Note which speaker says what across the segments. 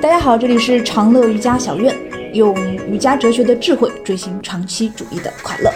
Speaker 1: 大家好，这里是长乐瑜伽小院，用瑜伽哲学的智慧追寻长期主义的快乐。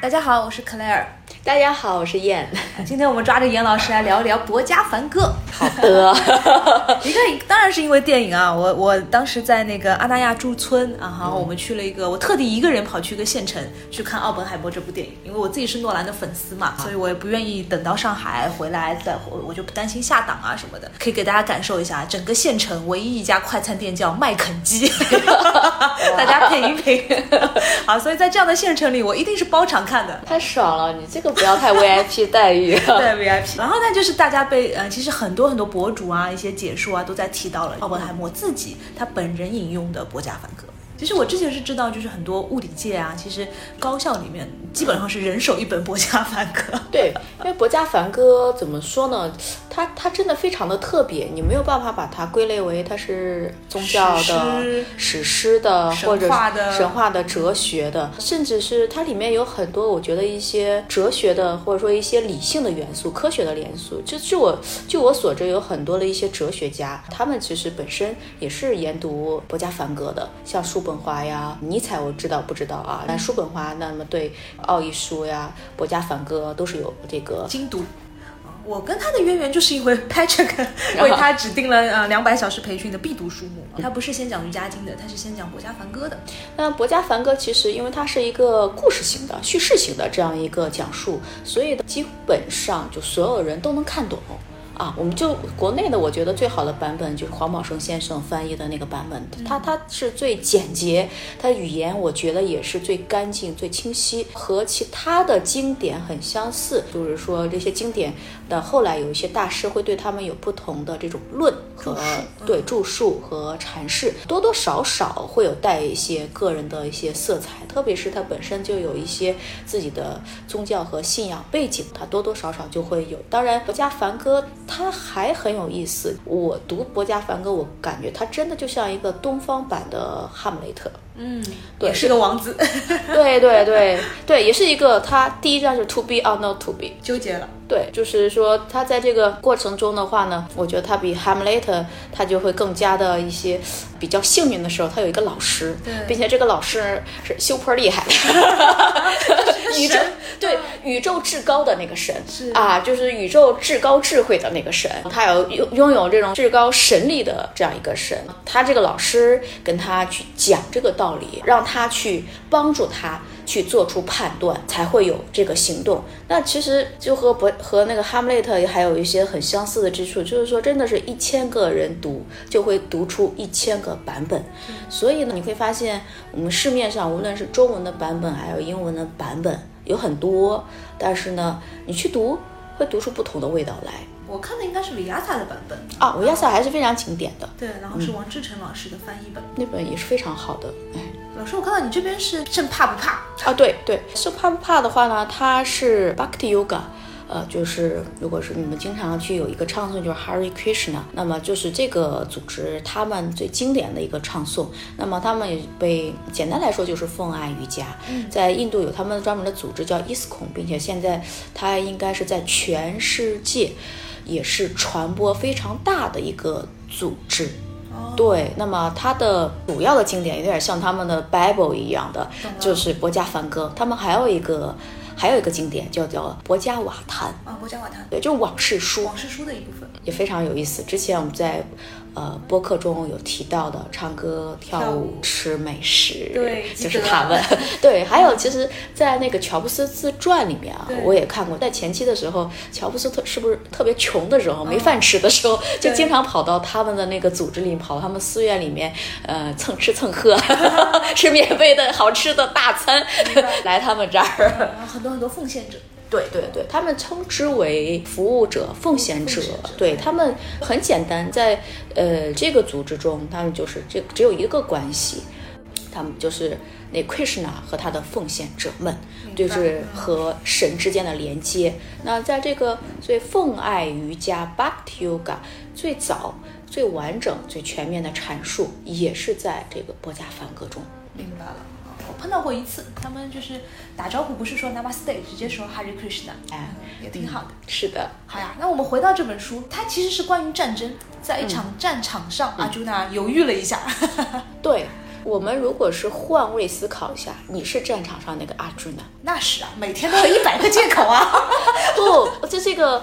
Speaker 1: 大家好，我是克莱尔。
Speaker 2: 大家好，我是燕。
Speaker 1: 今天我们抓着严老师来聊一聊《博家凡歌》。
Speaker 2: 好的，
Speaker 1: 一个当然是因为电影啊，我我当时在那个阿那亚驻村啊，然后我们去了一个，我特地一个人跑去一个县城去看《奥本海默》这部电影，因为我自己是诺兰的粉丝嘛，所以我也不愿意等到上海回来再，我就不担心下档啊什么的。可以给大家感受一下，整个县城唯一一家快餐店叫麦肯基，大家品一品。好，所以在这样的县城里，我一定是包场看的，
Speaker 2: 太爽了！你这个不要太 VIP 待遇，
Speaker 1: 对 VIP。然后呢，就是大家被呃，其实很多很多博主啊，一些解说啊，都在提到了奥本海默自己他本人引用的《博家梵歌》。其实我之前是知道，就是很多物理界啊，其实高校里面基本上是人手一本《博家梵歌》。
Speaker 2: 对，因为《博家梵歌》怎么说呢？它它真的非常的特别，你没有办法把它归类为它是宗教的、史诗的或者神话的、哲学的，甚至是它里面有很多我觉得一些哲学的或者说一些理性的元素、科学的元素。就据我据我所知，有很多的一些哲学家，他们其实本身也是研读《博家梵歌》的，像叔本华呀、尼采，我知道不知道啊？但叔本华那么对奥义书呀、《博家梵歌》都是有这个
Speaker 1: 精读。我跟他的渊源就是因为 Patrick 为他指定了呃两百小时培训的必读书目。他不是先讲瑜伽经的，他是先讲《博家梵歌》的。
Speaker 2: 那《博家梵歌》其实因为它是一个故事型的、叙事型的这样一个讲述，所以基本上就所有人都能看懂。啊，我们就国内的，我觉得最好的版本就是黄宝生先生翻译的那个版本，他他是最简洁，他语言我觉得也是最干净、最清晰，和其他的经典很相似。就是说这些经典的后来有一些大师会对他们有不同的这种论和对注述和阐释，多多少少会有带一些个人的一些色彩，特别是他本身就有一些自己的宗教和信仰背景，他多多少少就会有。当然，国家梵歌。他还很有意思。我读《博家梵歌》，我感觉他真的就像一个东方版的《哈姆雷特》。
Speaker 1: 嗯，对，是个王子。
Speaker 2: 对对对对，也是一个。他第一站是 to be or not to be，
Speaker 1: 纠结了。
Speaker 2: 对，就是说他在这个过程中的话呢，我觉得他比 Hamlet 他就会更加的一些比较幸运的时候，他有一个老师，并且这个老师是 super 厉害的，宇宙对宇宙至高的那个神。啊，就是宇宙至高智慧的那个神，他有拥拥有这种至高神力的这样一个神。他这个老师跟他去讲这个道理，让他去帮助他。去做出判断，才会有这个行动。那其实就和不和那个哈姆雷特还有一些很相似的之处，就是说，真的是一千个人读就会读出一千个版本。所以呢，你会发现我们市面上无论是中文的版本，还有英文的版本有很多，但是呢，你去读会读出不同的味道来。
Speaker 1: 我看的应该是维亚萨的版本
Speaker 2: 啊，维亚萨还是非常经典的。
Speaker 1: 对，然后是王志成老师的翻译本，
Speaker 2: 那本也是非常好的。哎。
Speaker 1: 老师，我看到你这边是正怕不怕
Speaker 2: 啊？对对，是怕不怕的话呢，它是 Bhakti Yoga，呃，就是如果是你们经常去有一个唱诵，就是 Hari Krishna，那么就是这个组织他们最经典的一个唱诵。那么他们也被简单来说就是奉爱瑜伽，在印度有他们专门的组织叫 ISKCON，并且现在它应该是在全世界也是传播非常大的一个组织。对，那么它的主要的经典有点像他们的 Bible 一样的，就是《博家梵歌》。他们还有一个，还有一个经典叫叫《博家瓦坛》
Speaker 1: 啊，《博家瓦坛》
Speaker 2: 对，就是往事书，
Speaker 1: 往事书的一部分，
Speaker 2: 也非常有意思。之前我们在。呃，播客中有提到的唱歌、跳舞、吃美食，
Speaker 1: 对，
Speaker 2: 就是他们。对，还有其实，在那个乔布斯自传里面啊，我也看过。在前期的时候，乔布斯特是不是特别穷的时候，没饭吃的时候，就经常跑到他们的那个组织里，跑到他们寺院里面，呃，蹭吃蹭喝，吃免费的好吃的大餐，来他们这儿。
Speaker 1: 很多很多奉献者。
Speaker 2: 对对对，他们称之为服务者、奉献者。对他们很简单，在呃这个组织中，他们就是这只有一个关系，他们就是那 Krishna 和他的奉献者们，就是和神之间的连接。那在这个所以奉爱瑜伽 Bhakti Yoga 最早、最完整、最全面的阐述，也是在这个波加梵歌中。
Speaker 1: 明白了。碰到过一次，他们就是打招呼不是说 Namaste，直接说 Hari Krishna，
Speaker 2: 哎，
Speaker 1: 也挺好的。
Speaker 2: 是的，
Speaker 1: 好呀，那我们回到这本书，它其实是关于战争，在一场战场上，阿朱娜犹豫了一下。
Speaker 2: 对。我们如果是换位思考一下，你是战场上那个阿朱呢？
Speaker 1: 那是啊，每天都有 一百个借口啊！
Speaker 2: 不，这这个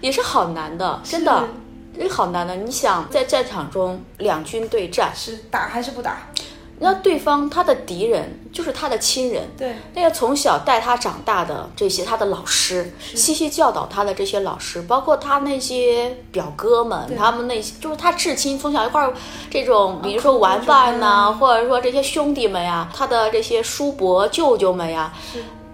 Speaker 2: 也是好难的，真的，也好难的。你想在战场中两军对战，
Speaker 1: 是打还是不打？
Speaker 2: 那对方他的敌人就是他的亲人，
Speaker 1: 对，
Speaker 2: 那个从小带他长大的这些他的老师，细细教导他的这些老师，包括他那些表哥们，他们那些就是他至亲，从小一块儿这种，比如说玩伴呐，或者说这些兄弟们呀，他的这些叔伯舅舅们呀，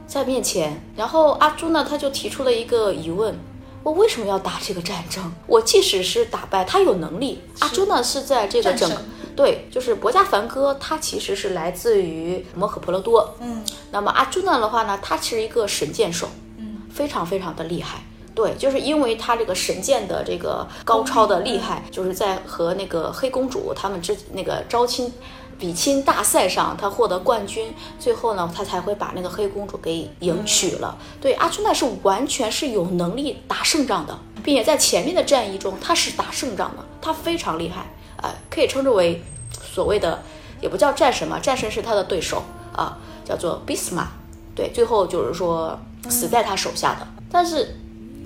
Speaker 2: 在面前，然后阿朱呢，他就提出了一个疑问。我为什么要打这个战争？我即使是打败他，有能力。阿朱呢是。在这个整对，就是博加凡歌，他其实是来自于摩诃婆罗多。
Speaker 1: 嗯，
Speaker 2: 那么阿朱呢的话呢，他是一个神箭手，
Speaker 1: 嗯，
Speaker 2: 非常非常的厉害。对，就是因为他这个神箭的这个高超的厉害，就是在和那个黑公主他们之那个招亲。比亲大赛上，他获得冠军，最后呢，他才会把那个黑公主给迎娶了。对，阿朱奈是完全是有能力打胜仗的，并且在前面的战役中，他是打胜仗的，他非常厉害，呃，可以称之为所谓的，也不叫战神嘛，战神是他的对手啊，叫做俾斯玛，对，最后就是说死在他手下的，但是。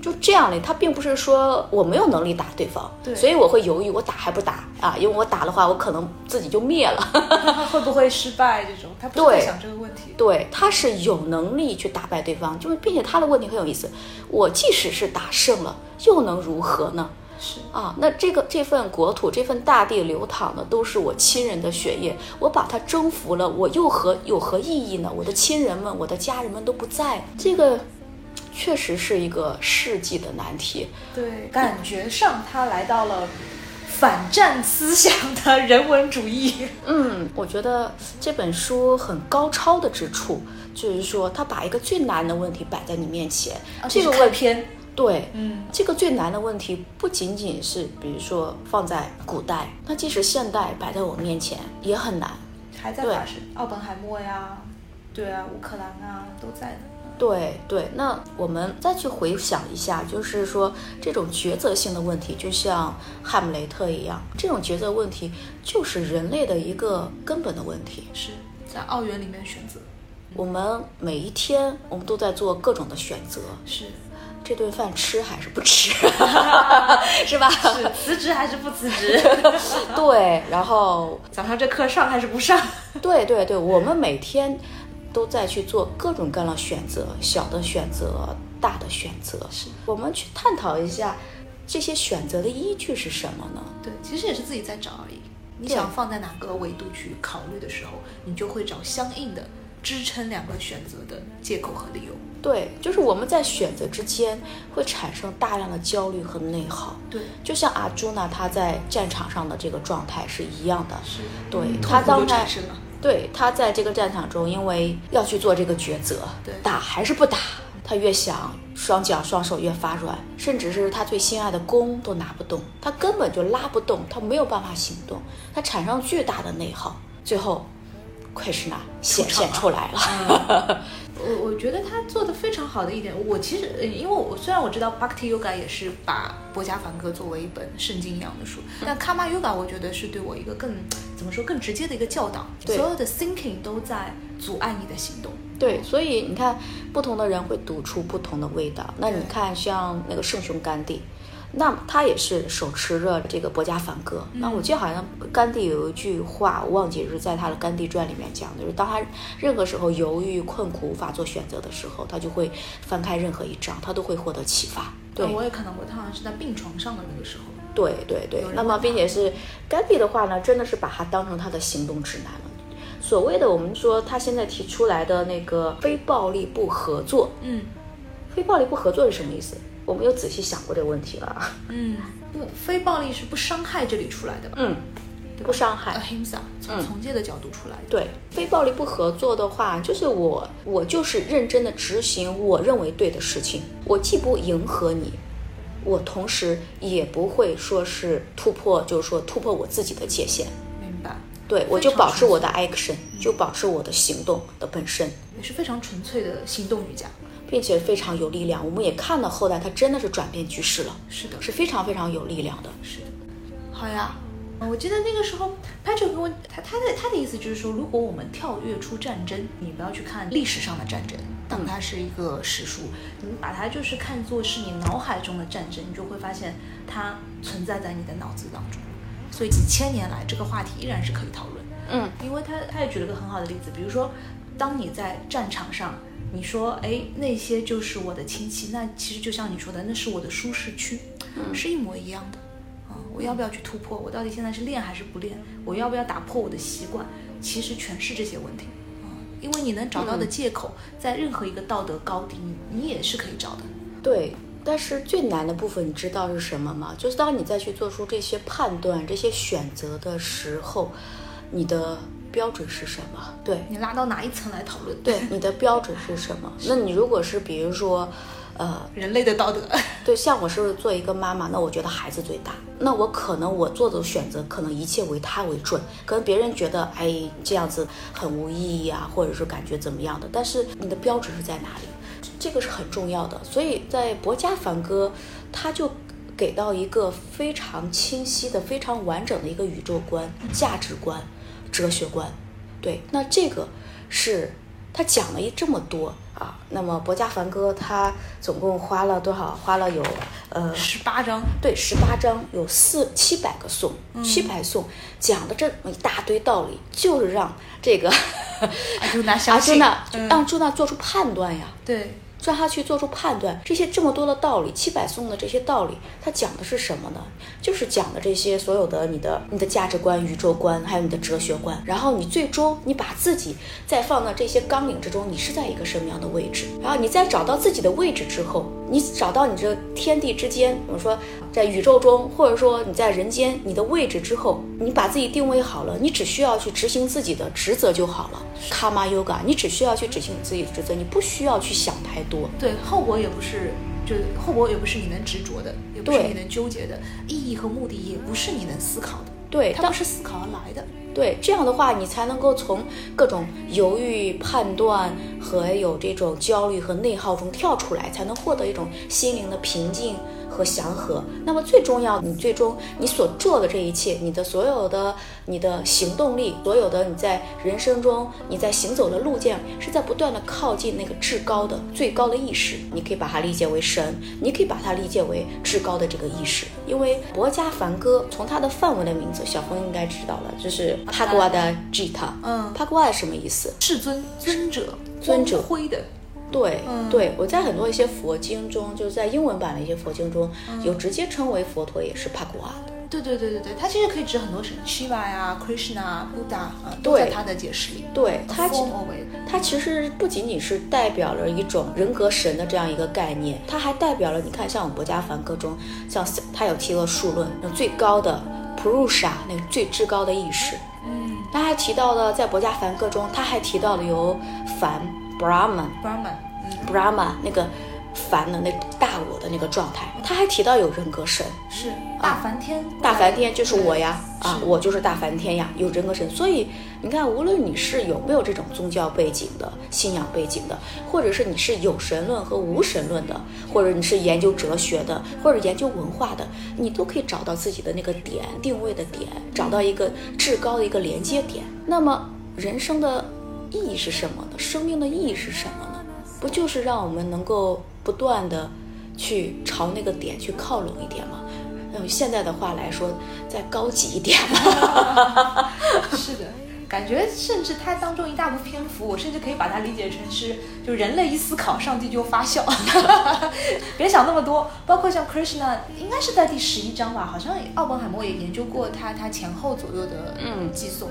Speaker 2: 就这样嘞，他并不是说我没有能力打对方，
Speaker 1: 对，
Speaker 2: 所以我会犹豫，我打还不打啊？因为我打的话，我可能自己就灭了，
Speaker 1: 会不会失败？这种他不会想这个问题。
Speaker 2: 对，他是有能力去打败对方，就是并且他的问题很有意思。我即使是打胜了，又能如何呢？
Speaker 1: 是
Speaker 2: 啊，那这个这份国土，这份大地流淌的都是我亲人的血液，我把它征服了，我又何有何意义呢？我的亲人们，我的家人们都不在，这个。确实是一个世纪的难题。
Speaker 1: 对，感觉上他来到了反战思想的人文主义。
Speaker 2: 嗯，我觉得这本书很高超的之处，就是说他把一个最难的问题摆在你面前。这个问
Speaker 1: 篇，
Speaker 2: 对，
Speaker 1: 嗯，
Speaker 2: 这个最难的问题不仅仅是，比如说放在古代，那即使现代摆在我面前也很难，
Speaker 1: 还在发生。奥本海默呀，对啊，乌克兰啊，都在呢。
Speaker 2: 对对，那我们再去回想一下，就是说这种抉择性的问题，就像哈姆雷特一样，这种抉择问题就是人类的一个根本的问题。
Speaker 1: 是在奥园里面选择，
Speaker 2: 我们每一天我们都在做各种的选择。
Speaker 1: 是
Speaker 2: 这顿饭吃还是不吃，是吧？
Speaker 1: 是辞职还是不辞职？
Speaker 2: 对，然后
Speaker 1: 早上这课上还是不上？
Speaker 2: 对对对，我们每天。都在去做各种各样的选择，小的选择，大的选择。
Speaker 1: 是
Speaker 2: 我们去探讨一下这些选择的依据是什么呢？
Speaker 1: 对，其实也是自己在找而已。你想放在哪个维度去考虑的时候，你就会找相应的支撑两个选择的借口和理由。
Speaker 2: 对，就是我们在选择之间会产生大量的焦虑和内耗。
Speaker 1: 对，
Speaker 2: 就像阿朱娜她在战场上的这个状态是一样的。
Speaker 1: 是，
Speaker 2: 对，她当
Speaker 1: 他。
Speaker 2: 对她在这个战场中，因为要去做这个抉择，打还是不打，她越想双脚双手越发软，甚至是他最心爱的弓都拿不动，他根本就拉不动，他没有办法行动，他产生巨大的内耗，最后，奎师那显现出来了。
Speaker 1: 我我觉得他做的非常好的一点，我其实因为我虽然我知道 Bhakti Yoga 也是把波伽梵歌作为一本圣经一样的书，但 Karma Yoga 我觉得是对我一个更怎么说更直接的一个教导，所有的 thinking 都在阻碍你的行动。
Speaker 2: 对，所以你看，不同的人会读出不同的味道。那你看，像那个圣雄甘地。那他也是手持着这个《博家梵歌》。那我记得好像甘地有一句话，我忘记是在他的《甘地传》里面讲的，就是当他任何时候犹豫、困苦、无法做选择的时候，他就会翻开任何一章，他都会获得启发。对，
Speaker 1: 我也看到过，他好像是在病床上的那个时候。
Speaker 2: 对对对。那么，并且是甘地的话呢，真的是把他当成他的行动指南了。所谓的我们说他现在提出来的那个非暴力不合作，
Speaker 1: 嗯，
Speaker 2: 非暴力不合作是什么意思？我没有仔细想过这个问题了。
Speaker 1: 嗯，不，非暴力是不伤害这里出来的吧？
Speaker 2: 嗯，不伤害。
Speaker 1: ahimsa 从从这个角度出来的。
Speaker 2: 对，非暴力不合作的话，就是我，我就是认真的执行我认为对的事情。我既不迎合你，我同时也不会说是突破，就是说突破我自己的界限。
Speaker 1: 明白。
Speaker 2: 对我就保持我的 action，就保持我的行动的本身，
Speaker 1: 也是非常纯粹的行动瑜伽，
Speaker 2: 并且非常有力量。我们也看到后来他真的是转变局势了，
Speaker 1: 是的，
Speaker 2: 是非常非常有力量的。
Speaker 1: 是的，好呀。我记得那个时候，Patrick 跟我他他的他的意思就是说，如果我们跳跃出战争，你不要去看历史上的战争，当它是一个史书，你把它就是看作是你脑海中的战争，你就会发现它存在在你的脑子当中。所以几千年来，这个话题依然是可以讨论。
Speaker 2: 嗯，
Speaker 1: 因为他他也举了个很好的例子，比如说，当你在战场上，你说，哎，那些就是我的亲戚，那其实就像你说的，那是我的舒适区，是一模一样的啊。我要不要去突破？我到底现在是练还是不练？我要不要打破我的习惯？其实全是这些问题啊！因为你能找到的借口，在任何一个道德高地，你你也是可以找的。
Speaker 2: 对，但是最难的部分，你知道是什么吗？就是当你再去做出这些判断、这些选择的时候，你的标准是什么？对
Speaker 1: 你拉到哪一层来讨论？
Speaker 2: 对，你的标准是什么？那你如果是比如说。呃，
Speaker 1: 人类的道德，
Speaker 2: 对，像我是做一个妈妈，那我觉得孩子最大，那我可能我做的选择，可能一切为他为准，可能别人觉得，哎，这样子很无意义啊，或者是感觉怎么样的，但是你的标准是在哪里？这个是很重要的，所以在博家梵歌，他就给到一个非常清晰的、非常完整的一个宇宙观、价值观、哲学观，对，那这个是。他讲了一这么多啊，那么博家梵歌他总共花了多少？花了有呃
Speaker 1: 十八章，
Speaker 2: 对，十八章有四七百个颂，七百颂讲的这么一大堆道理，就是让这个
Speaker 1: 阿朱那相信，
Speaker 2: 让朱娜做出判断呀。
Speaker 1: 对。
Speaker 2: 让他去做出判断，这些这么多的道理，七百送的这些道理，他讲的是什么呢？就是讲的这些所有的你的你的价值观、宇宙观，还有你的哲学观。然后你最终你把自己再放到这些纲领之中，你是在一个什么样的位置？然后你再找到自己的位置之后，你找到你这天地之间，我们说在宇宙中，或者说你在人间你的位置之后，你把自己定位好了，你只需要去执行自己的职责就好了。Karma Yoga，你只需要去执行自己的职责，你不需要去想太多。多
Speaker 1: 对后果也不是，就后果也不是你能执着的，也不是你能纠结的，意义和目的也不是你能思考的，
Speaker 2: 对，
Speaker 1: 它不是思考而来的，
Speaker 2: 对，这样的话你才能够从各种犹豫、判断和有这种焦虑和内耗中跳出来，才能获得一种心灵的平静。和祥和，那么最重要，你最终你所做的这一切，你的所有的你的行动力，所有的你在人生中你在行走的路径，是在不断的靠近那个至高的最高的意识。你可以把它理解为神，你可以把它理解为至高的这个意识。因为博家梵歌从它的梵文的名字，小峰应该知道了，就是帕格瓦的 Gita。
Speaker 1: 嗯，
Speaker 2: 帕格瓦什么意思？
Speaker 1: 至尊尊者，
Speaker 2: 尊者
Speaker 1: 灰的。
Speaker 2: 对对，我在很多一些佛经中，就是在英文版的一些佛经中有直接称为佛陀也是帕古瓦的。
Speaker 1: 对对对对对，它其实可以指很多神，Shiva 呀、Krishna、Buddha 啊，都在它的解释里。
Speaker 2: 对它，它其实不仅仅是代表了一种人格神的这样一个概念，它还代表了你看，像我们博家梵歌中，像它有提了数论，那最高的 Purusha 那个最至高的意识。
Speaker 1: 嗯，
Speaker 2: 他还提到了在博家梵歌中，他还提到了由梵。Brahman，Brahman，那个凡的那大我的那个状态，他还提到有人格神，
Speaker 1: 是大梵天，
Speaker 2: 大梵天就是我呀，啊，我就是大梵天呀，有人格神。所以你看，无论你是有没有这种宗教背景的信仰背景的，或者是你是有神论和无神论的，或者你是研究哲学的，或者研究文化的，你都可以找到自己的那个点定位的点，找到一个至高的一个连接点。那么人生的。意义是什么呢？生命的意义是什么呢？不就是让我们能够不断的去朝那个点去靠拢一点吗？用现在的话来说，再高级一点
Speaker 1: 吗？是的，感觉甚至它当中一大部篇幅，我甚至可以把它理解成是，就人类一思考，上帝就发笑。别想那么多。包括像 Krishna，应该是在第十一章吧？好像奥本海默也研究过他他前后左右的嗯寄送。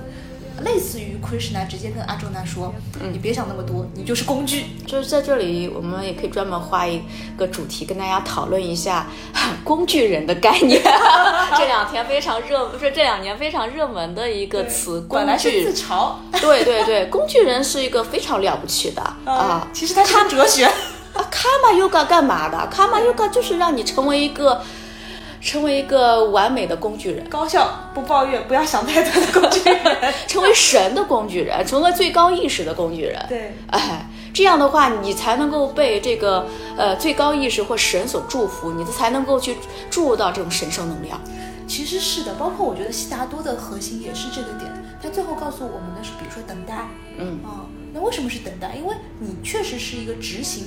Speaker 1: 类似于 Krishna 直接跟阿周那说：“你别想那么多，你就是工具。”
Speaker 2: 就是在这里，我们也可以专门画一个主题，跟大家讨论一下 工具人的概念。这两天非常热，不是这两年非常热门的一个词。
Speaker 1: 本来是自嘲。
Speaker 2: 对对对，工具人是一个非常了不起的 啊。
Speaker 1: 其实他是哲学。
Speaker 2: 啊，Karma Yoga 干嘛的？Karma Yoga 就是让你成为一个。成为一个完美的工具人，
Speaker 1: 高效不抱怨，不要想太多的工具人，
Speaker 2: 成为神的工具人，成为最高意识的工具人。
Speaker 1: 对，
Speaker 2: 哎，这样的话，你才能够被这个呃最高意识或神所祝福，你才能够去注入到这种神圣能量。
Speaker 1: 其实是的，包括我觉得悉达多的核心也是这个点。他最后告诉我们的是，比如说等待，
Speaker 2: 嗯
Speaker 1: 啊，那为什么是等待？因为你确实是一个执行，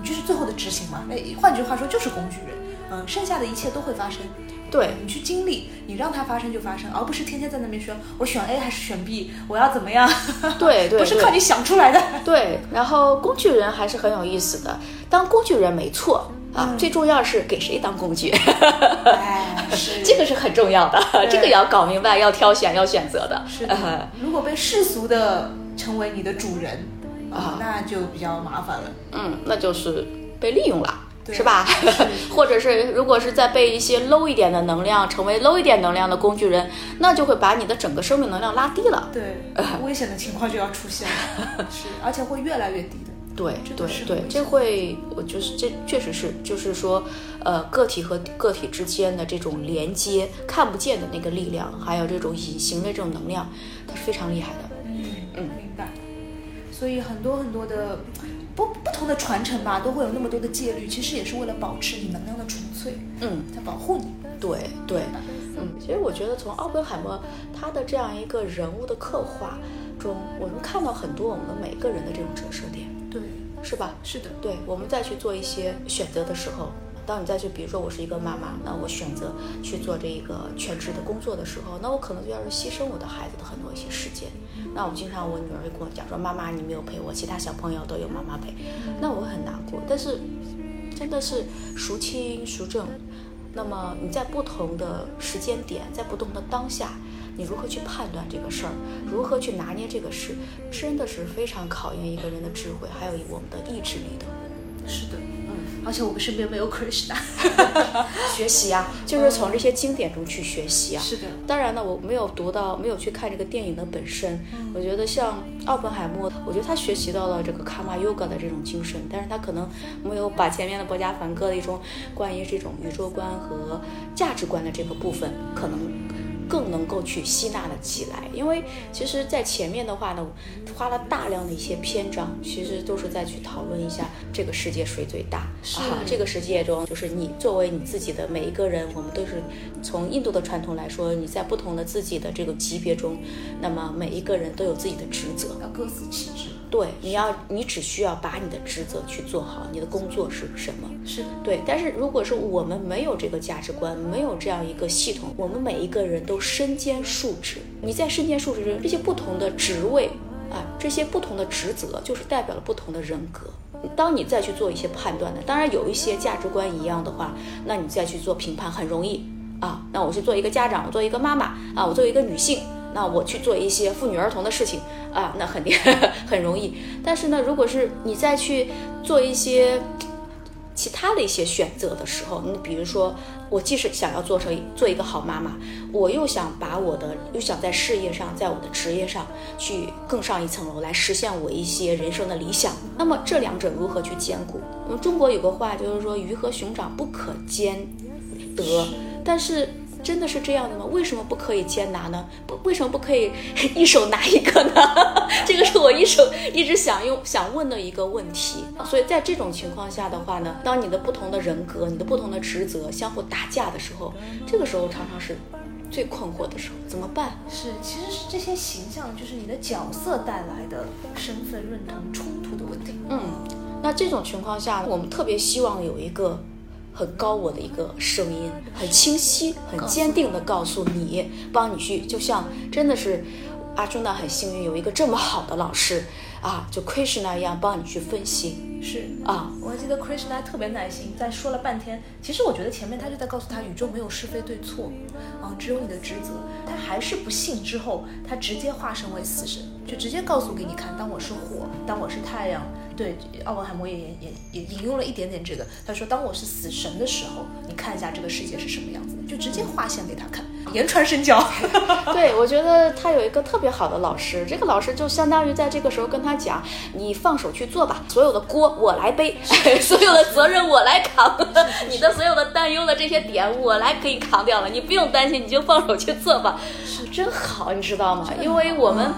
Speaker 1: 你就是最后的执行嘛。那换句话说，就是工具人。嗯，剩下的一切都会发生。
Speaker 2: 对
Speaker 1: 你去经历，你让它发生就发生，而不是天天在那边说我选 A 还是选 B，我要怎么样？
Speaker 2: 对对，
Speaker 1: 不是靠你想出来的。
Speaker 2: 对，然后工具人还是很有意思的。当工具人没错啊，最重要是给谁当工具。
Speaker 1: 哎，是
Speaker 2: 这个是很重要的，这个也要搞明白，要挑选，要选择的。
Speaker 1: 是的，如果被世俗的成为你的主人啊，那就比较麻烦了。
Speaker 2: 嗯，那就是被利用了。是吧？或者是如果是在被一些 low 一点的能量成为 low 一点能量的工具人，那就会把你的整个生命能量拉低了。
Speaker 1: 对，危险的情况就要出现了，是，而且会越来越低的。
Speaker 2: 对对对，这会，我就是这确实是，就是说，呃，个体和个体之间的这种连接，看不见的那个力量，还有这种隐形的这种能量，它是非常厉害的。
Speaker 1: 嗯嗯，明白。所以很多很多的。不不同的传承吧，都会有那么多的戒律，其实也是为了保持你能量的纯粹，
Speaker 2: 嗯，
Speaker 1: 在保护你。
Speaker 2: 对对，嗯，其实我觉得从奥本海默他的这样一个人物的刻画中，我们看到很多我们每个人的这种折射点，
Speaker 1: 对，
Speaker 2: 是吧？
Speaker 1: 是的，
Speaker 2: 对，我们再去做一些选择的时候。当你再去，比如说我是一个妈妈，那我选择去做这个全职的工作的时候，那我可能就要是牺牲我的孩子的很多一些时间。那我经常我女儿会跟我讲说，妈妈你没有陪我，其他小朋友都有妈妈陪，那我很难过。但是真的是孰轻孰重？那么你在不同的时间点，在不同的当下，你如何去判断这个事儿，如何去拿捏这个事，真的是非常考验一个人的智慧，还有我们的意志力的。
Speaker 1: 是的。而且我们身边没有 Krishna，
Speaker 2: 学习啊，就是从这些经典中去学习啊。
Speaker 1: 是的，
Speaker 2: 当然呢，我没有读到，没有去看这个电影的本身。我觉得像奥本海默，我觉得他学习到了这个 Karma Yoga 的这种精神，但是他可能没有把前面的博家梵歌的一种关于这种宇宙观和价值观的这个部分，可能。更能够去吸纳的起来，因为其实，在前面的话呢，花了大量的一些篇章，其实都是在去讨论一下这个世界谁最大啊。这个世界中，就是你作为你自己的每一个人，我们都是从印度的传统来说，你在不同的自己的这个级别中，那么每一个人都有自己的职责，
Speaker 1: 要各司其职。
Speaker 2: 对，你要你只需要把你的职责去做好，你的工作是什么？
Speaker 1: 是
Speaker 2: 对。但是如果是我们没有这个价值观，没有这样一个系统，我们每一个人都身兼数职。你在身兼数职中，这些不同的职位啊，这些不同的职责，就是代表了不同的人格。当你再去做一些判断的，当然有一些价值观一样的话，那你再去做评判很容易啊。那我是做一个家长，我做一个妈妈啊，我作为一个女性。那我去做一些妇女儿童的事情啊，那肯定 很容易。但是呢，如果是你再去做一些其他的一些选择的时候，你比如说，我既是想要做成做一个好妈妈，我又想把我的又想在事业上，在我的职业上去更上一层楼，来实现我一些人生的理想。那么这两者如何去兼顾？我们中国有个话就是说，鱼和熊掌不可兼得，但是。真的是这样的吗？为什么不可以兼拿呢？不，为什么不可以一手拿一个呢？这个是我一手一直想用想问的一个问题。所以在这种情况下的话呢，当你的不同的人格、你的不同的职责相互打架的时候，这个时候常常是最困惑的时候，怎么办？
Speaker 1: 是，其实是这些形象，就是你的角色带来的身份认同冲突的问题。
Speaker 2: 嗯，那这种情况下，我们特别希望有一个。很高我的一个声音，很清晰、很坚定的告诉你，帮你去，就像真的是阿朱娜很幸运有一个这么好的老师啊，就 Krishna 一样帮你去分析。
Speaker 1: 是
Speaker 2: 啊，
Speaker 1: 我还记得 Krishna 特别耐心，在说了半天，其实我觉得前面他就在告诉他宇宙没有是非对错，啊，只有你的职责。他还是不信之后，他直接化身为死神，就直接告诉给你看，当我是火，当我是太阳。对，奥本海默也也也引用了一点点这个。他说：“当我是死神的时候，你看一下这个世界是什么样子，就直接画线给他看。言传身教。
Speaker 2: 对，我觉得他有一个特别好的老师，这个老师就相当于在这个时候跟他讲：“你放手去做吧，所有的锅我来背，所有的责任我来扛，你的所有的担忧的这些点我来给你扛掉了，你不用担心，你就放手去做吧。”是真好，你知道吗？因为我们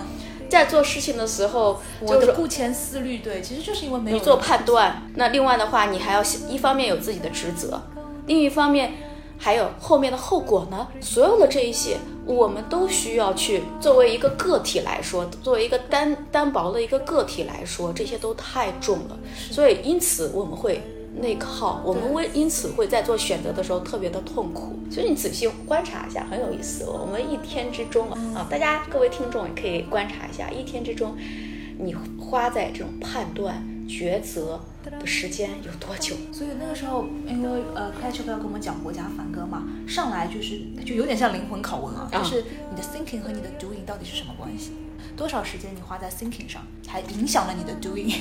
Speaker 2: 在做事情的时候，我的
Speaker 1: 顾前思虑，对，其实就是因为没有
Speaker 2: 做判断。那另外的话，你还要一方面有自己的职责，另一方面。还有后面的后果呢？所有的这一些，我们都需要去作为一个个体来说，作为一个单单薄的一个个体来说，这些都太重了。所以因此我们会内耗，我们为因此会在做选择的时候特别的痛苦。所以你仔细观察一下，很有意思。我们一天之中啊，大家各位听众也可以观察一下，一天之中，你花在这种判断。抉择的时间有多久？
Speaker 1: 所以那个时候，因为呃 c l a t c h 要跟我们讲国家梵歌嘛，上来就是就有点像灵魂拷问啊，就是你的 thinking 和你的 doing 到底是什么关系？多少时间你花在 thinking 上，还影响了你的 doing。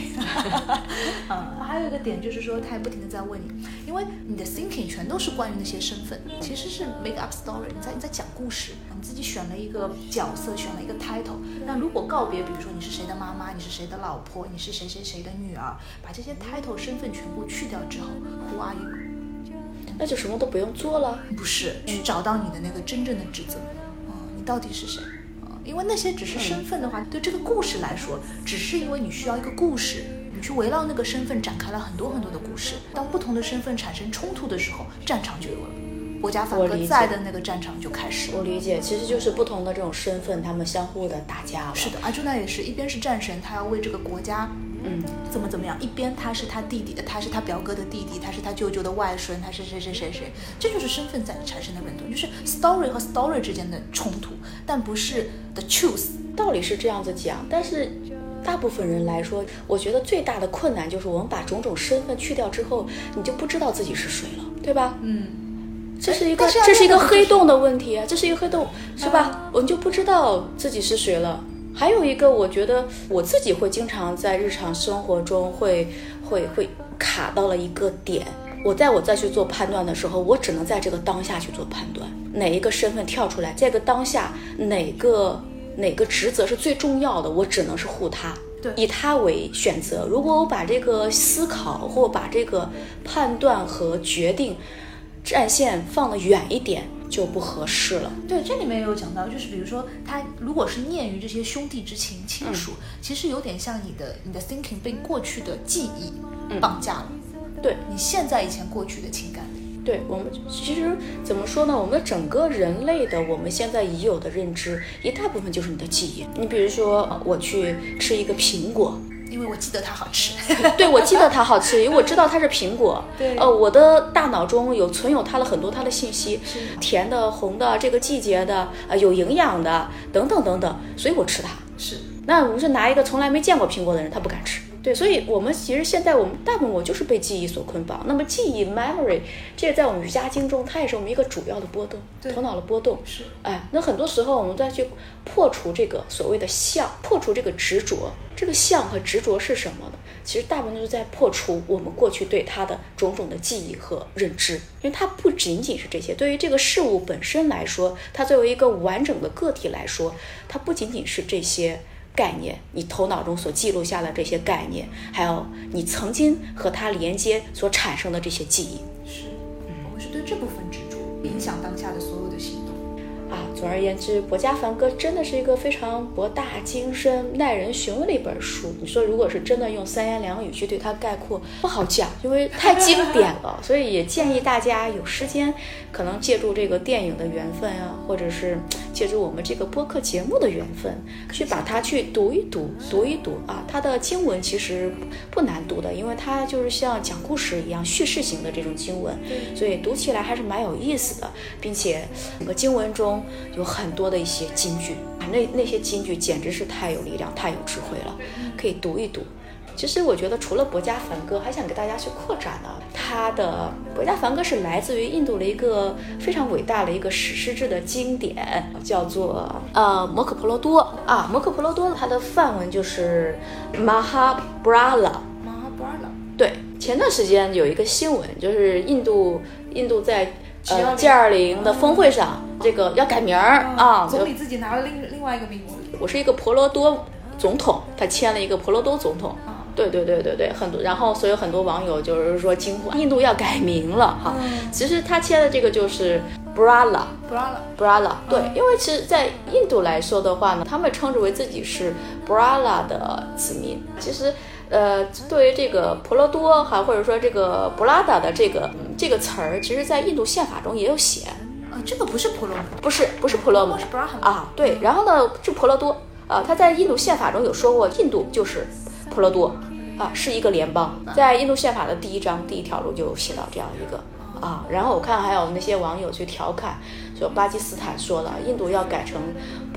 Speaker 1: 嗯，还有一个点就是说，他也不停的在问你，因为你的 thinking 全都是关于那些身份，其实是 make up story，你在你在讲故事，你自己选了一个角色，选了一个 title。那如果告别，比如说你是谁的妈妈，你是谁的老婆，你是谁谁谁的女儿，把这些 title 身份全部去掉之后，who are you？
Speaker 2: 那就什么都不用做了？
Speaker 1: 不是，去找到你的那个真正的职责。嗯，你到底是谁？因为那些只是身份的话，对这个故事来说，只是因为你需要一个故事，你去围绕那个身份展开了很多很多的故事。当不同的身份产生冲突的时候，战场就有了。国家反戈在的那个战场就开始。
Speaker 2: 我理解，其实就是不同的这种身份，他们相互的打架了。
Speaker 1: 是的，阿朱娜也是一边是战神，他要为这个国家。嗯，怎么怎么样？一边他是他弟弟的，他是他表哥的弟弟，他是他舅舅的外孙，他是谁谁谁谁？这就是身份在产生的认同，就是 story 和 story 之间的冲突，但不是 the truth。
Speaker 2: 道理是这样子讲，但是大部分人来说，我觉得最大的困难就是我们把种种身份去掉之后，你就不知道自己是谁了，对吧？
Speaker 1: 嗯，
Speaker 2: 这是一个这是一个黑洞的问题啊，这是一个黑洞，是吧？我们就不知道自己是谁了。还有一个，我觉得我自己会经常在日常生活中会会会卡到了一个点。我在我再去做判断的时候，我只能在这个当下去做判断，哪一个身份跳出来，这个当下哪个哪个职责是最重要的，我只能是护他，
Speaker 1: 对，
Speaker 2: 以他为选择。如果我把这个思考或把这个判断和决定战线放得远一点。就不合适了。
Speaker 1: 对，这里面也有讲到，就是比如说他如果是念于这些兄弟之情、亲属，其实有点像你的你的 thinking 被过去的记忆绑架了。
Speaker 2: 对
Speaker 1: 你现在以前过去的情感。
Speaker 2: 对我们其实怎么说呢？我们的整个人类的我们现在已有的认知，一大部分就是你的记忆。你比如说，我去吃一个苹果。
Speaker 1: 因为我记得它好吃，
Speaker 2: 对，我记得它好吃，因为我知道它是苹果。
Speaker 1: 对，
Speaker 2: 呃，我的大脑中有存有它的很多它的信息，甜的、红的，这个季节的，呃，有营养的，等等等等，所以我吃它。
Speaker 1: 是，
Speaker 2: 那我们是拿一个从来没见过苹果的人，他不敢吃。对，所以我们其实现在我们大部分我就是被记忆所捆绑。那么记忆 memory，这个在我们瑜伽经中，它也是我们一个主要的波动，头脑的波动。
Speaker 1: 是，
Speaker 2: 哎，那很多时候我们再去破除这个所谓的相，破除这个执着。这个相和执着是什么呢？其实大部分就是在破除我们过去对它的种种的记忆和认知，因为它不仅仅是这些。对于这个事物本身来说，它作为一个完整的个体来说，它不仅仅是这些。概念，你头脑中所记录下的这些概念，还有你曾经和它连接所产生的这些记忆，
Speaker 1: 是，我们是对这部分执着，影响当下的所有的行动。
Speaker 2: 啊，总而言之，《博家梵歌》真的是一个非常博大精深、耐人寻味的一本书。你说，如果是真的用三言两语去对它概括，不好讲，因为太经典了。所以也建议大家有时间，可能借助这个电影的缘分啊，或者是借助我们这个播客节目的缘分，去把它去读一读，读一读啊。它的经文其实不难读的，因为它就是像讲故事一样叙事型的这种经文，所以读起来还是蛮有意思的，并且整个经文中。有很多的一些金句啊，那那些金句简直是太有力量、太有智慧了，可以读一读。其实我觉得，除了《博家梵歌》，还想给大家去扩展呢。它的《博家梵歌》是来自于印度的一个非常伟大的一个史诗制的经典，叫做呃《摩诃婆罗多》啊，《摩诃婆罗多》它的梵文就是 Mahabharata。
Speaker 1: Mahabharata。
Speaker 2: 对，前段时间有一个新闻，就是印度印度在。呃，G 二零的峰会上，这个要改名儿啊。
Speaker 1: 总理自己拿了另另外一个名字。
Speaker 2: 我是一个婆罗多总统，他签了一个婆罗多总统。对对对对对，很多，然后所以很多网友就是说惊呼，印度要改名了哈。其实他签的这个就是
Speaker 1: Brala，Brala，Brala。
Speaker 2: 对，因为其实，在印度来说的话呢，他们称之为自己是 Brala 的子民。其实，呃，对于这个婆罗多哈，或者说这个 Brada 的这个这个词儿，其实在印度宪法中也有写。
Speaker 1: 啊，这个不是婆罗，
Speaker 2: 不是不是婆罗门，
Speaker 1: 是 Brahman
Speaker 2: 啊。对，然后呢，这婆罗多啊，他在印度宪法中有说过，印度就是婆罗多。啊，是一个联邦，在印度宪法的第一章第一条路就写到这样一个啊。然后我看还有那些网友去调侃，说巴基斯坦说了，印度要改成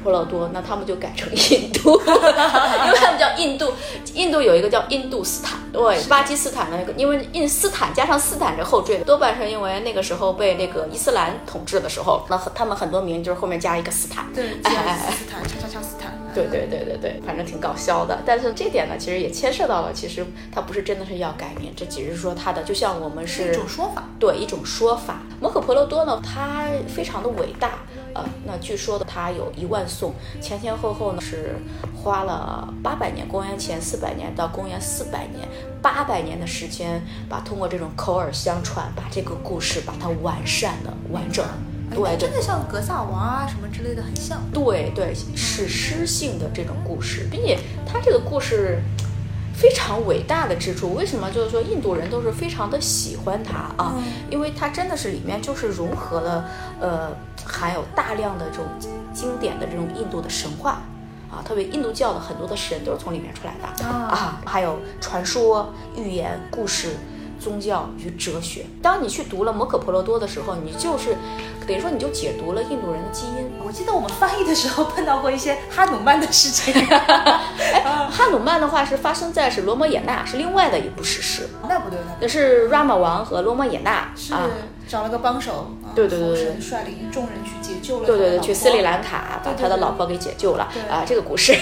Speaker 2: 婆罗多，那他们就改成印度，因为他们叫印度，印度有一个叫印度斯坦，对，巴基斯坦的那个，因为印斯坦加上斯坦这后缀，多半是因为那个时候被那个伊斯兰统治的时候，那他们很多名就是后面加一个斯坦，
Speaker 1: 对，哎哎，斯坦，叉叉叉斯坦。
Speaker 2: 对对对对对，反正挺搞笑的。但是这点呢，其实也牵涉到了，其实它不是真的是要改名，这只是说它的，就像我们是
Speaker 1: 一种说法，
Speaker 2: 对一种说法。摩诃婆罗多呢，它非常的伟大，呃，那据说的它有一万颂，前前后后呢是花了八百年，公元前四百年到公元四百年，八百年的时间，把通过这种口耳相传，把这个故事把它完善的完整。对，
Speaker 1: 真的像格萨王啊什么之类的很像。
Speaker 2: 对对，史诗性的这种故事，并且它这个故事非常伟大的之处，为什么？就是说印度人都是非常的喜欢它啊，因为它真的是里面就是融合了呃含有大量的这种经典的这种印度的神话啊，特别印度教的很多的神都是从里面出来的啊，还有传说、寓言、故事。宗教与哲学。当你去读了《摩诃婆罗多》的时候，你就是等于说你就解读了印度人的基因。
Speaker 1: 我记得我们翻译的时候碰到过一些哈努曼的事情。
Speaker 2: 哎，哈努曼的话是发生在是罗摩衍那，是另外的一部史诗。
Speaker 1: 那不对，
Speaker 2: 那是 Rama 王和罗摩衍那
Speaker 1: 啊。找了个帮手，
Speaker 2: 对对对
Speaker 1: 对，率领众人去解救了，
Speaker 2: 对对对，去斯里兰卡把他的老婆给解救了啊，这个故事。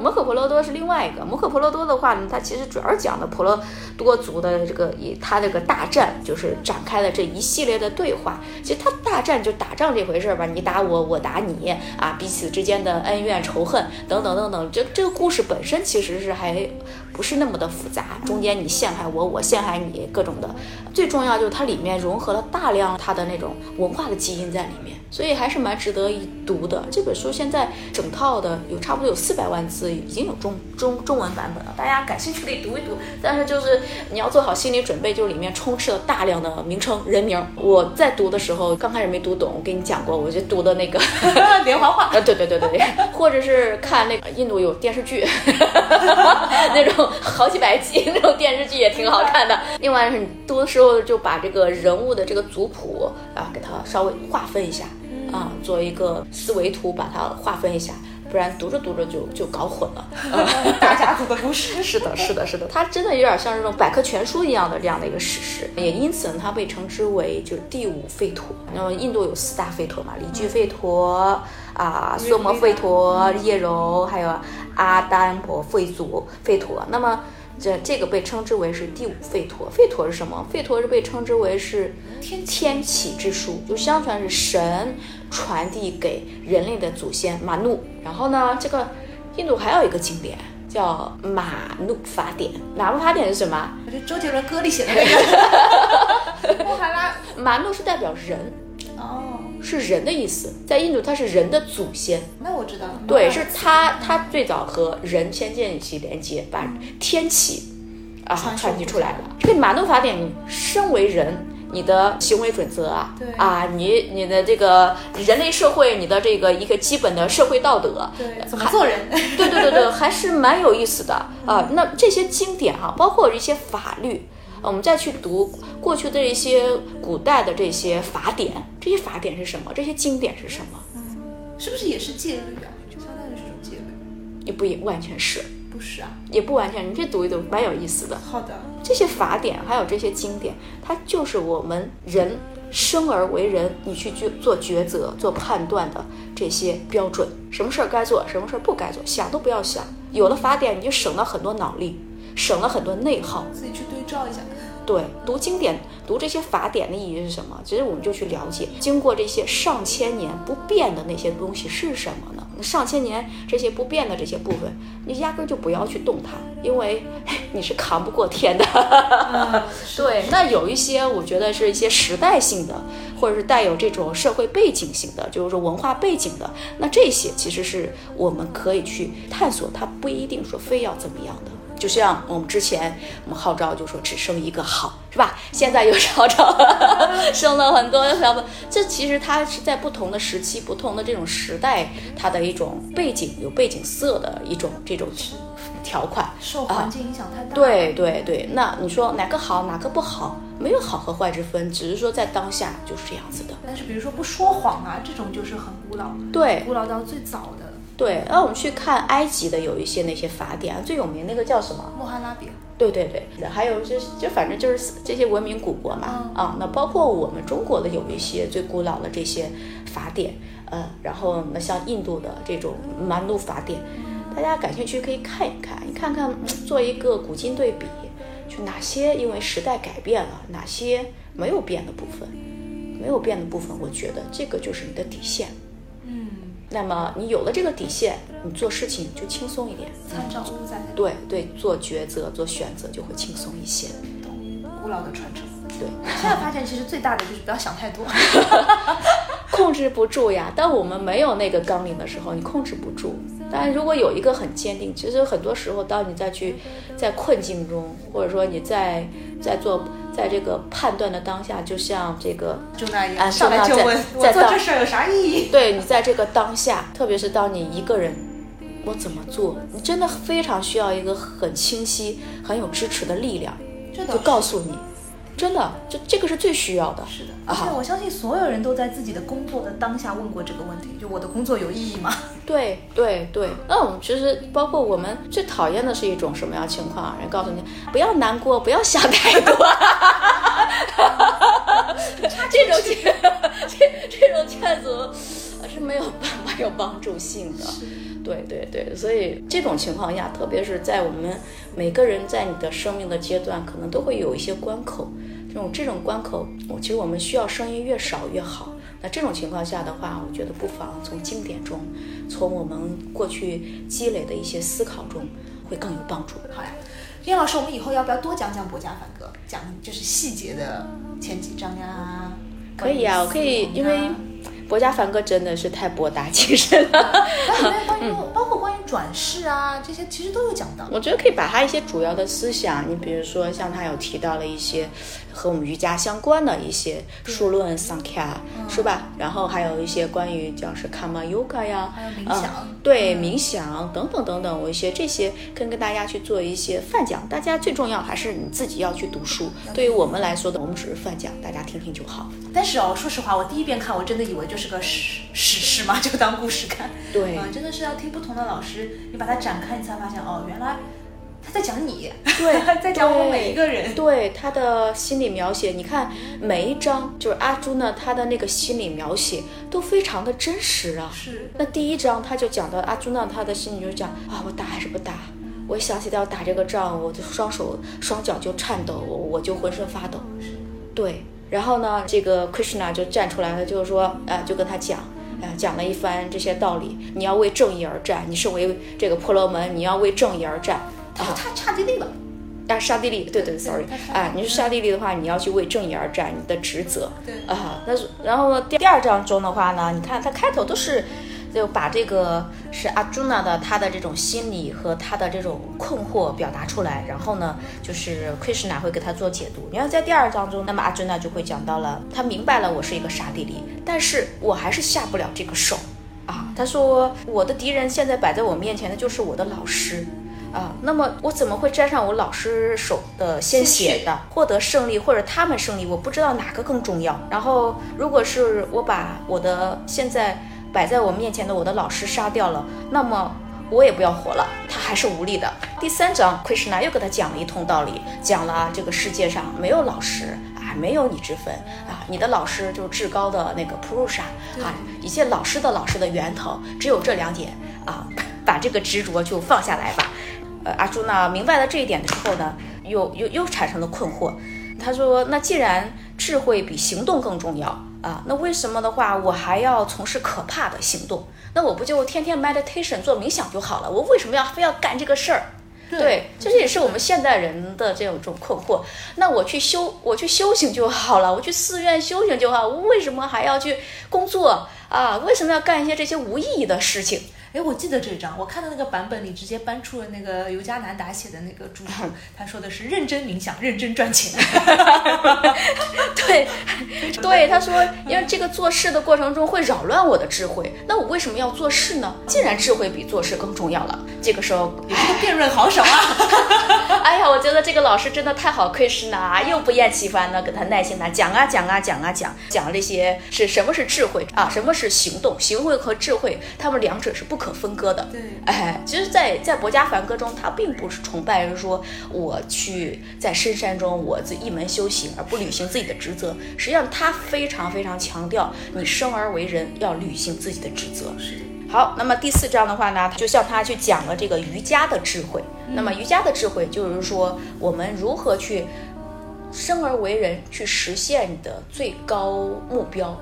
Speaker 2: 摩诃婆罗多是另外一个，摩诃婆罗多的话呢，它其实主要讲的婆罗多族的这个以他这个大战，就是展开了这一系列的对话。其实他大战就打仗这回事儿吧，你打我，我打你啊，彼此之间的恩怨仇恨等等等等，这这个故事本身其实是还不是那么的复杂，中间你陷害我，我陷害你，各种的，最重要就是。它里面融合了大量它的那种文化的基因在里面，所以还是蛮值得一读的。这本书现在整套的有差不多有四百万字，已经有中中中文版本了。大家感兴趣可以读一读，但是就是你要做好心理准备，就是里面充斥了大量的名称人名。我在读的时候刚开始没读懂，我跟你讲过，我就读的那个
Speaker 1: 连环画。
Speaker 2: 呃，对对对对对，或者是看那个印度有电视剧，那种 好几百集那种电视剧也挺好看的。另外是多的时候就把。这个人物的这个族谱啊，给它稍微划分一下啊，做一个思维图，把它划分一下，不然读着读着就就搞混了。
Speaker 1: 大家族的故事，
Speaker 2: 是的，是的，是的，它真的有点像这种百科全书一样的这样的一个史诗，也因此呢，它被称之为就是第五吠陀。那么印度有四大吠陀嘛，离居吠陀啊，娑摩吠陀、叶柔，还有阿丹婆吠祖吠陀。那么这这个被称之为是第五吠陀，吠陀是什么？吠陀是被称之为是
Speaker 1: 天
Speaker 2: 天启之书，就相传是神传递给人类的祖先马努。然后呢，这个印度还有一个经典叫马努法典。马努法典是什么？
Speaker 1: 就周杰伦歌里写的那个。穆罕拉
Speaker 2: 马努是代表人。
Speaker 1: 哦。
Speaker 2: 是人的意思，在印度它是人的祖先。
Speaker 1: 那我知道，
Speaker 2: 对，是他，他最早和人先建立起连接，把天启啊传递出来了。这个马诺法典，身为人，你的行为准则啊，啊，你你的这个人类社会，你的这个一个基本的社会道德，
Speaker 1: 对，怎么做人？
Speaker 2: 对对对对，还是蛮有意思的啊。那这些经典哈，包括一些法律。我们再去读过去的一些古代的这些法典，这些法典是什么？这些经典是什么？
Speaker 1: 嗯，是不是也是戒律啊？就相当于是种戒律？
Speaker 2: 也不也完全是，
Speaker 1: 不是啊，
Speaker 2: 也不完全。你去读一读，蛮有意思的。
Speaker 1: 好的，
Speaker 2: 这些法典还有这些经典，它就是我们人生而为人，你去做做抉择、做判断的这些标准。什么事儿该做，什么事儿不该做，想都不要想。有了法典，你就省了很多脑力。省了很多内耗。
Speaker 1: 自己去对照一下。
Speaker 2: 对，读经典，读这些法典的意义是什么？其实我们就去了解，经过这些上千年不变的那些东西是什么呢？上千年这些不变的这些部分，你压根就不要去动它，因为你是扛不过天的。对，那有一些我觉得是一些时代性的，或者是带有这种社会背景性的，就是说文化背景的，那这些其实是我们可以去探索，它不一定说非要怎么样的。就像我们之前我们号召就说只生一个好，是吧？现在又号召 生了很多小朋这其实它是在不同的时期、不同的这种时代，它的一种背景有背景色的一种这种条款，
Speaker 1: 受环境影响太大。
Speaker 2: 对对对，那你说哪个好，哪个不好？没有好和坏之分，只是说在当下就是这样子的。
Speaker 1: 但是比如说不说谎啊，这种就是很古老，
Speaker 2: 对，
Speaker 1: 古老到最早的。
Speaker 2: 对，然后我们去看埃及的有一些那些法典，最有名那个叫什么？
Speaker 1: 穆罕拉比。
Speaker 2: 对对对，还有就就反正就是这些文明古国嘛，啊，那包括我们中国的有一些最古老的这些法典，呃，然后那像印度的这种曼努法典，大家感兴趣可以看一看，你看看做一个古今对比，就哪些因为时代改变了，哪些没有变的部分，没有变的部分，我觉得这个就是你的底线。那么你有了这个底线，你做事情就轻松一点。
Speaker 1: 参照物在。
Speaker 2: 对对，做抉择、做选择就会轻松一些。
Speaker 1: 古老的传承。
Speaker 2: 对。
Speaker 1: 现在发现，其实最大的就是不要想太多。
Speaker 2: 控制不住呀！当我们没有那个纲领的时候，你控制不住。但如果有一个很坚定，其实很多时候，当你再去在困境中，或者说你在在做。在这个判断的当下，就像这个
Speaker 1: 就那样，上来就问我做这事儿有啥意义？
Speaker 2: 对你在这个当下，特别是当你一个人，我怎么做？你真的非常需要一个很清晰、很有支持的力量，就告诉你。真的，这这个是最需要的。
Speaker 1: 是的，而且我相信所有人都在自己的工作的当下问过这个问题：就我的工作有意义吗？
Speaker 2: 对 对对。那我们其实包括我们最讨厌的是一种什么样情况？人告诉你不要难过，不要想太多。这种劝，这这种劝阻是没有办法有帮助性的。对对对，所以这种情况下，特别是在我们每个人在你的生命的阶段，可能都会有一些关口。这种这种关口，我其实我们需要声音越少越好。那这种情况下的话，我觉得不妨从经典中，从我们过去积累的一些思考中，会更有帮助。
Speaker 1: 好呀，林老师，我们以后要不要多讲讲《博家梵歌》，讲就是细节的前几章呀？
Speaker 2: 可以啊，我可以，因为。博家凡哥真的是太博大精深了，
Speaker 1: 嗯，包括关于转世啊这些，其实都有讲到。
Speaker 2: 我觉得可以把他一些主要的思想，你比如说像他有提到了一些。和我们瑜伽相关的一些数论、sankya，是吧？然后还有一些关于叫是卡玛 yoga 呀，
Speaker 1: 还有冥想，
Speaker 2: 对冥想等等等等，我一些这些跟跟大家去做一些泛讲。大家最重要还是你自己要去读书。对于我们来说的，我们只是泛讲，大家听听就好。
Speaker 1: 但是哦，说实话，我第一遍看，我真的以为就是个史史诗嘛，就当故事看。
Speaker 2: 对，
Speaker 1: 真的是要听不同的老师，你把它展开，你才发现哦，原来。他在讲你，
Speaker 2: 对，
Speaker 1: 在讲我们每一个人。
Speaker 2: 对他的心理描写，你看每一章，就是阿朱呢，他的那个心理描写都非常的真实啊。
Speaker 1: 是。
Speaker 2: 那第一章他就讲到阿朱呢，他的心里就是讲啊，我打还是不打？我想起来要打这个仗，我的双手双脚就颤抖，我我就浑身发抖。对。然后呢，这个 Krishna 就站出来了，就是说，呃，就跟他讲，呃，讲了一番这些道理。你要为正义而战，你是为这个婆罗门，你要为正义而战。
Speaker 1: 他他差地利吧？
Speaker 2: 啊，沙地利，对对，sorry，啊，你是沙地利的话，你要去为正义而战，你的职责。
Speaker 1: 对
Speaker 2: 啊，那是然后第第二章中的话呢，你看它开头都是就把这个是阿朱娜的他的这种心理和他的这种困惑表达出来，然后呢，就是 Krishna 会给他做解读。你要在第二章中，那么阿朱娜就会讲到了，他明白了我是一个沙地利，但是我还是下不了这个手啊。他说我的敌人现在摆在我面前的就是我的老师。啊，那么我怎么会沾上我老师手的鲜血的获得胜利，或者他们胜利？我不知道哪个更重要。然后，如果是我把我的现在摆在我面前的我的老师杀掉了，那么我也不要活了，他还是无力的。第三章，奎师那又给他讲了一通道理，讲了这个世界上没有老师啊，没有你之分啊，你的老师就是至高的那个普鲁沙啊，一切老师的老师的源头只有这两点啊，把这个执着就放下来吧。呃，阿朱呢明白了这一点之后呢，又又又产生了困惑。他说：“那既然智慧比行动更重要啊，那为什么的话我还要从事可怕的行动？那我不就天天 meditation 做冥想就好了？我为什么要非要干这个事儿？对，这也是我们现代人的这种种困惑。那我去修，我去修行就好了，我去寺院修行就好，我为什么还要去工作啊？为什么要干一些这些无意义的事情？”
Speaker 1: 哎，我记得这张，我看到那个版本里直接搬出了那个尤加南达写的那个著述，他说的是认真冥想，认真赚钱。
Speaker 2: 对，对，他说，因为这个做事的过程中会扰乱我的智慧，那我为什么要做事呢？既然智慧比做事更重要了，这个时候
Speaker 1: 也是个辩论好手啊。
Speaker 2: 哎呀，我觉得这个老师真的太好窥视呢，又不厌其烦的给他耐心的讲啊讲啊讲啊讲，讲这些是什么是智慧啊，什么是行动，行为和智慧，他们两者是不可。可分割的，
Speaker 1: 对，
Speaker 2: 哎，其实，在在博家梵歌中，他并不是崇拜，是说我去在深山中，我自一门修行，而不履行自己的职责。实际上，他非常非常强调，你生而为人，要履行自己的职责。
Speaker 1: 是的。
Speaker 2: 好，那么第四章的话呢，就向他去讲了这个瑜伽的智慧。那么瑜伽的智慧，就是说我们如何去生而为人，去实现你的最高目标。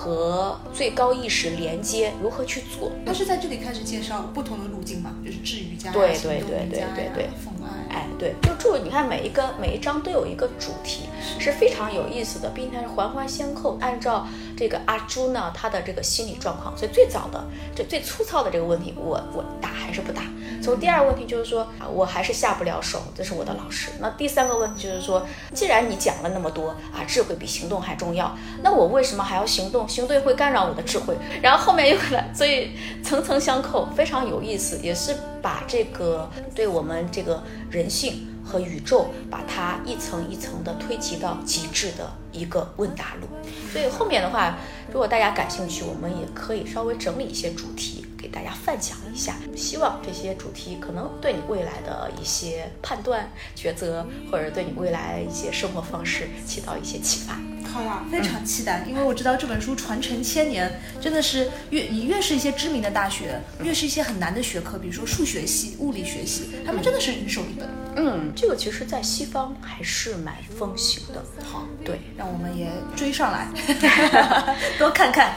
Speaker 2: 和最高意识连接，如何去做？
Speaker 1: 他是在这里开始介绍不同的路径嘛，就是治瑜伽、
Speaker 2: 对对对对对对，
Speaker 1: 奉爱，
Speaker 2: 哎对，就注意你看每一个每一章都有一个主题，是非常有意思的，并且是环环相扣，按照。这个阿朱呢，他的这个心理状况，所以最早的这最粗糙的这个问题，我我打还是不打？从第二个问题就是说，我还是下不了手，这是我的老师。那第三个问题就是说，既然你讲了那么多啊，智慧比行动还重要，那我为什么还要行动？行动会干扰我的智慧。然后后面又来，所以层层相扣，非常有意思，也是把这个对我们这个人性。和宇宙把它一层一层的推及到极致的一个问答录，所以后面的话，如果大家感兴趣，我们也可以稍微整理一些主题给大家分享一下。希望这些主题可能对你未来的一些判断、抉择，或者对你未来一些生活方式起到一些启发。
Speaker 1: 好呀，非常期待，因为我知道这本书传承千年，真的是越你越是一些知名的大学，越是一些很难的学科，比如说数学系、物理学系，他们真的是人手一本。
Speaker 2: 嗯，这个其实，在西方还是蛮风行的。
Speaker 1: 好，
Speaker 2: 对，
Speaker 1: 让我们也追上来，多看看，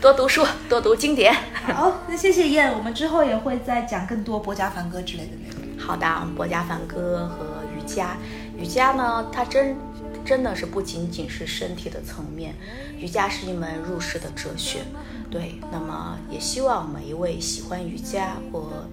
Speaker 2: 多读书，多读经典。
Speaker 1: 好，那谢谢燕，我们之后也会再讲更多博家梵歌之类的内容。
Speaker 2: 好的，我们博家梵歌和瑜伽，瑜伽呢，它真。真的是不仅仅是身体的层面，瑜伽是一门入世的哲学。对，那么也希望每一位喜欢瑜伽或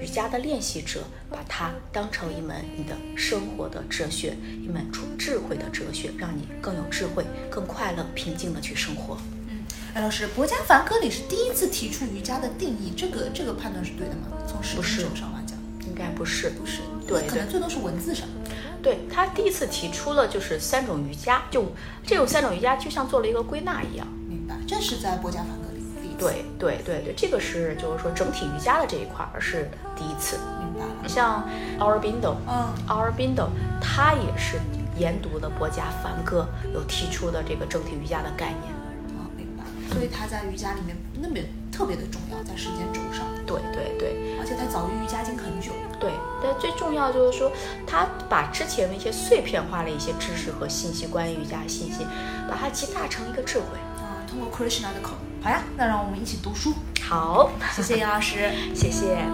Speaker 2: 瑜伽的练习者，把它当成一门你的生活的哲学，一门出智慧的哲学，让你更有智慧、更快乐、平静的去生活。
Speaker 1: 嗯，哎，老师，《博家梵歌》里是第一次提出瑜伽的定义，这个这个判断是对的吗？从实践上来讲，
Speaker 2: 应该不是，
Speaker 1: 不是，
Speaker 2: 对，
Speaker 1: 可能最多是文字上。
Speaker 2: 对他第一次提出了就是三种瑜伽，就这种三种瑜伽就像做了一个归纳一样。
Speaker 1: 明白，这是在波加梵格里第一次。
Speaker 2: 对对对对，这个是就是说整体瑜伽的这一块是第一次。
Speaker 1: 明白了。
Speaker 2: 像 Our Bindo，
Speaker 1: 嗯
Speaker 2: ，Our Bindo，他也是研读的波加梵歌，有提出的这个整体瑜伽的概念。
Speaker 1: 哦，明白。所以他在瑜伽里面那么特别的重要，在时间轴上。
Speaker 2: 对对对，
Speaker 1: 而且他早于瑜伽经很久。
Speaker 2: 对，但最重要就是说，他把之前的一些碎片化的一些知识和信息，关于瑜伽的信息，把它集大成一个智慧
Speaker 1: 啊。通过 Krishna 的口，好呀，那让我们一起读书。
Speaker 2: 好，
Speaker 1: 谢谢杨老师，
Speaker 2: 谢谢。